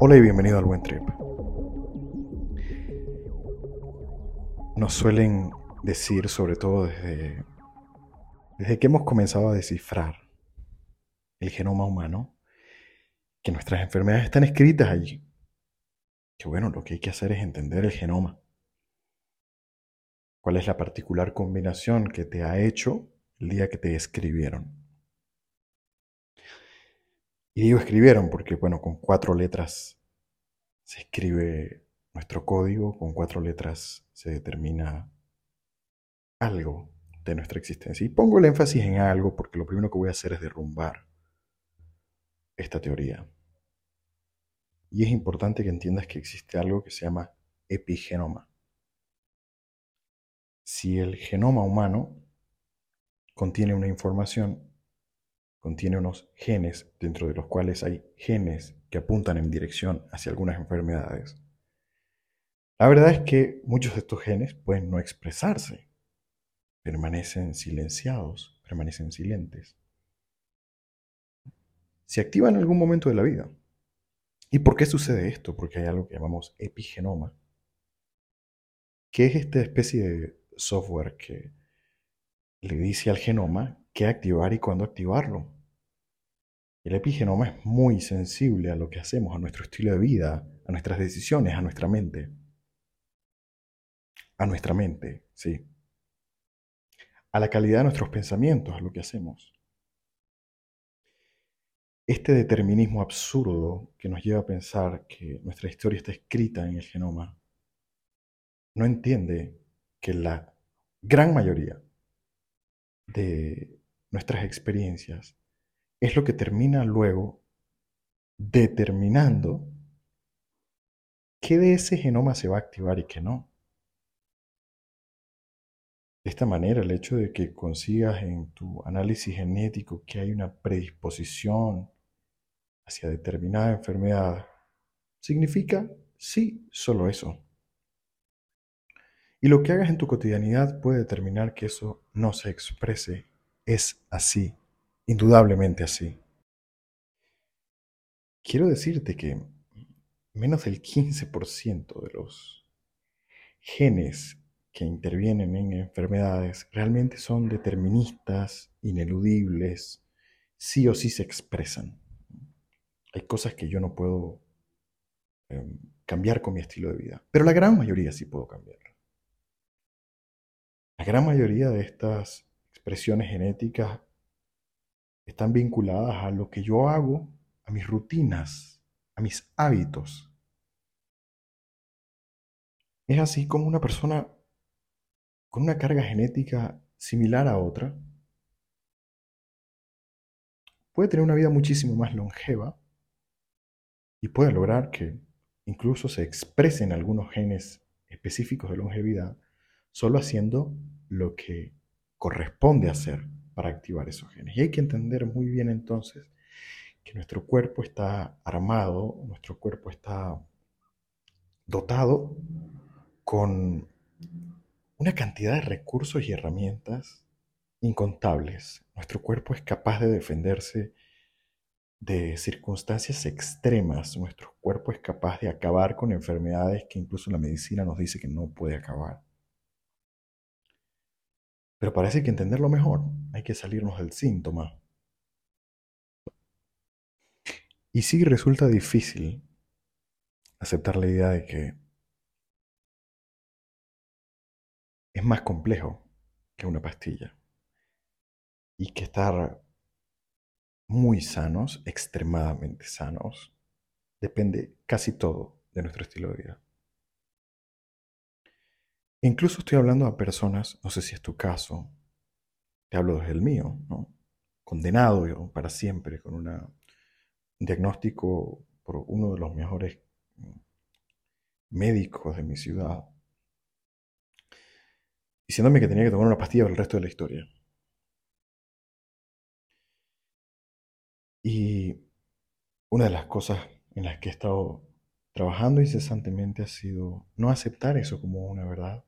Hola y bienvenido al Buen Trip. Nos suelen decir, sobre todo desde, desde que hemos comenzado a descifrar el genoma humano, que nuestras enfermedades están escritas allí. Que bueno, lo que hay que hacer es entender el genoma. ¿Cuál es la particular combinación que te ha hecho el día que te escribieron? Y digo escribieron porque, bueno, con cuatro letras se escribe nuestro código, con cuatro letras se determina algo de nuestra existencia. Y pongo el énfasis en algo porque lo primero que voy a hacer es derrumbar esta teoría. Y es importante que entiendas que existe algo que se llama epigenoma. Si el genoma humano contiene una información, contiene unos genes dentro de los cuales hay genes que apuntan en dirección hacia algunas enfermedades. La verdad es que muchos de estos genes pueden no expresarse, permanecen silenciados, permanecen silentes. Se activan en algún momento de la vida. ¿Y por qué sucede esto? Porque hay algo que llamamos epigenoma, que es esta especie de software que le dice al genoma qué activar y cuándo activarlo. El epigenoma es muy sensible a lo que hacemos, a nuestro estilo de vida, a nuestras decisiones, a nuestra mente. A nuestra mente, sí. A la calidad de nuestros pensamientos, a lo que hacemos. Este determinismo absurdo que nos lleva a pensar que nuestra historia está escrita en el genoma, no entiende que la gran mayoría de nuestras experiencias es lo que termina luego determinando qué de ese genoma se va a activar y qué no. De esta manera, el hecho de que consigas en tu análisis genético que hay una predisposición hacia determinada enfermedad, significa sí, solo eso. Y lo que hagas en tu cotidianidad puede determinar que eso no se exprese. Es así, indudablemente así. Quiero decirte que menos del 15% de los genes que intervienen en enfermedades realmente son deterministas, ineludibles, sí o sí se expresan. Hay cosas que yo no puedo em, cambiar con mi estilo de vida, pero la gran mayoría sí puedo cambiar. La gran mayoría de estas expresiones genéticas están vinculadas a lo que yo hago, a mis rutinas, a mis hábitos. Es así como una persona con una carga genética similar a otra puede tener una vida muchísimo más longeva y puede lograr que incluso se expresen algunos genes específicos de longevidad solo haciendo lo que corresponde hacer para activar esos genes. Y hay que entender muy bien entonces que nuestro cuerpo está armado, nuestro cuerpo está dotado con una cantidad de recursos y herramientas incontables. Nuestro cuerpo es capaz de defenderse de circunstancias extremas. Nuestro cuerpo es capaz de acabar con enfermedades que incluso la medicina nos dice que no puede acabar. Pero parece que entenderlo mejor, hay que salirnos del síntoma. Y sí resulta difícil aceptar la idea de que es más complejo que una pastilla. Y que estar muy sanos, extremadamente sanos, depende casi todo de nuestro estilo de vida. Incluso estoy hablando a personas, no sé si es tu caso, te hablo desde el mío, condenado para siempre con un diagnóstico por uno de los mejores médicos de mi ciudad, diciéndome que tenía que tomar una pastilla por el resto de la historia. Y una de las cosas en las que he estado trabajando incesantemente ha sido no aceptar eso como una verdad,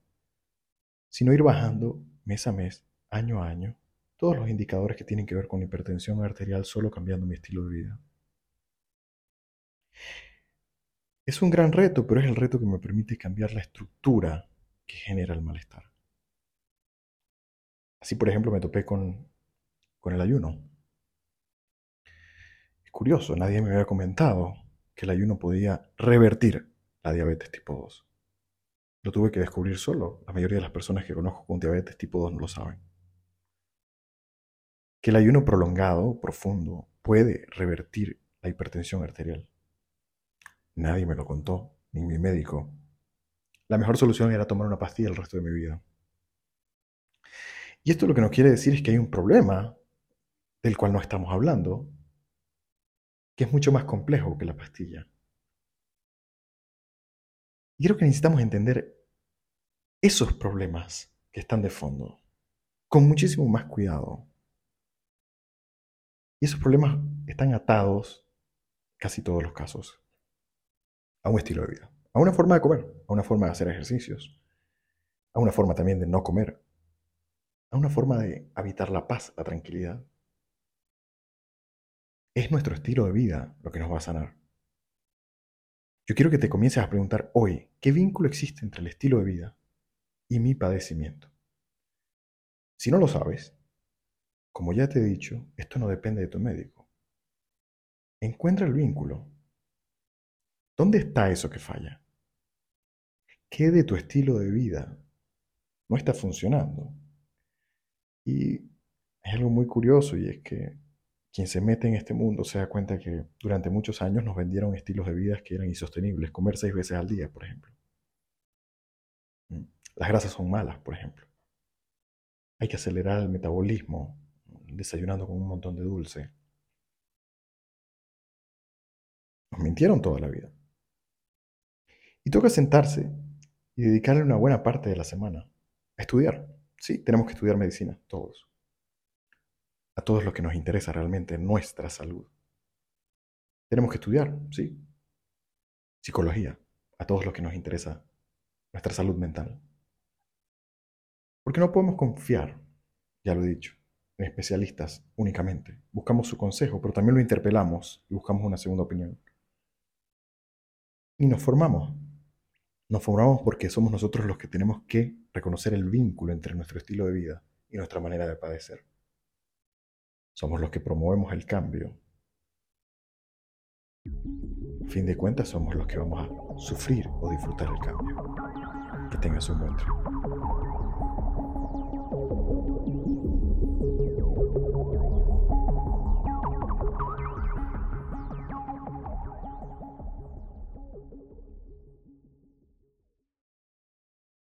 sino ir bajando mes a mes, año a año, todos los indicadores que tienen que ver con hipertensión arterial solo cambiando mi estilo de vida. Es un gran reto, pero es el reto que me permite cambiar la estructura que genera el malestar. Así, por ejemplo, me topé con, con el ayuno. Es curioso, nadie me había comentado que el ayuno podía revertir la diabetes tipo 2. Lo tuve que descubrir solo. La mayoría de las personas que conozco con diabetes tipo 2 no lo saben. Que el ayuno prolongado, profundo, puede revertir la hipertensión arterial. Nadie me lo contó, ni mi médico. La mejor solución era tomar una pastilla el resto de mi vida. Y esto lo que nos quiere decir es que hay un problema del cual no estamos hablando, que es mucho más complejo que la pastilla. Y creo que necesitamos entender esos problemas que están de fondo con muchísimo más cuidado. Y esos problemas están atados, casi todos los casos, a un estilo de vida, a una forma de comer, a una forma de hacer ejercicios, a una forma también de no comer, a una forma de habitar la paz, la tranquilidad. Es nuestro estilo de vida lo que nos va a sanar. Yo quiero que te comiences a preguntar hoy, ¿qué vínculo existe entre el estilo de vida y mi padecimiento? Si no lo sabes, como ya te he dicho, esto no depende de tu médico. Encuentra el vínculo. ¿Dónde está eso que falla? ¿Qué de tu estilo de vida no está funcionando? Y hay algo muy curioso y es que quien se mete en este mundo se da cuenta que durante muchos años nos vendieron estilos de vida que eran insostenibles, comer seis veces al día, por ejemplo. Las grasas son malas, por ejemplo. Hay que acelerar el metabolismo desayunando con un montón de dulce. Nos mintieron toda la vida. Y toca sentarse y dedicarle una buena parte de la semana a estudiar. Sí, tenemos que estudiar medicina, todos a todos los que nos interesa realmente nuestra salud. Tenemos que estudiar, sí, psicología, a todos los que nos interesa nuestra salud mental. Porque no podemos confiar, ya lo he dicho, en especialistas únicamente. Buscamos su consejo, pero también lo interpelamos y buscamos una segunda opinión. Y nos formamos. Nos formamos porque somos nosotros los que tenemos que reconocer el vínculo entre nuestro estilo de vida y nuestra manera de padecer. Somos los que promovemos el cambio. A fin de cuentas, somos los que vamos a sufrir o disfrutar el cambio. Que tengas un buen.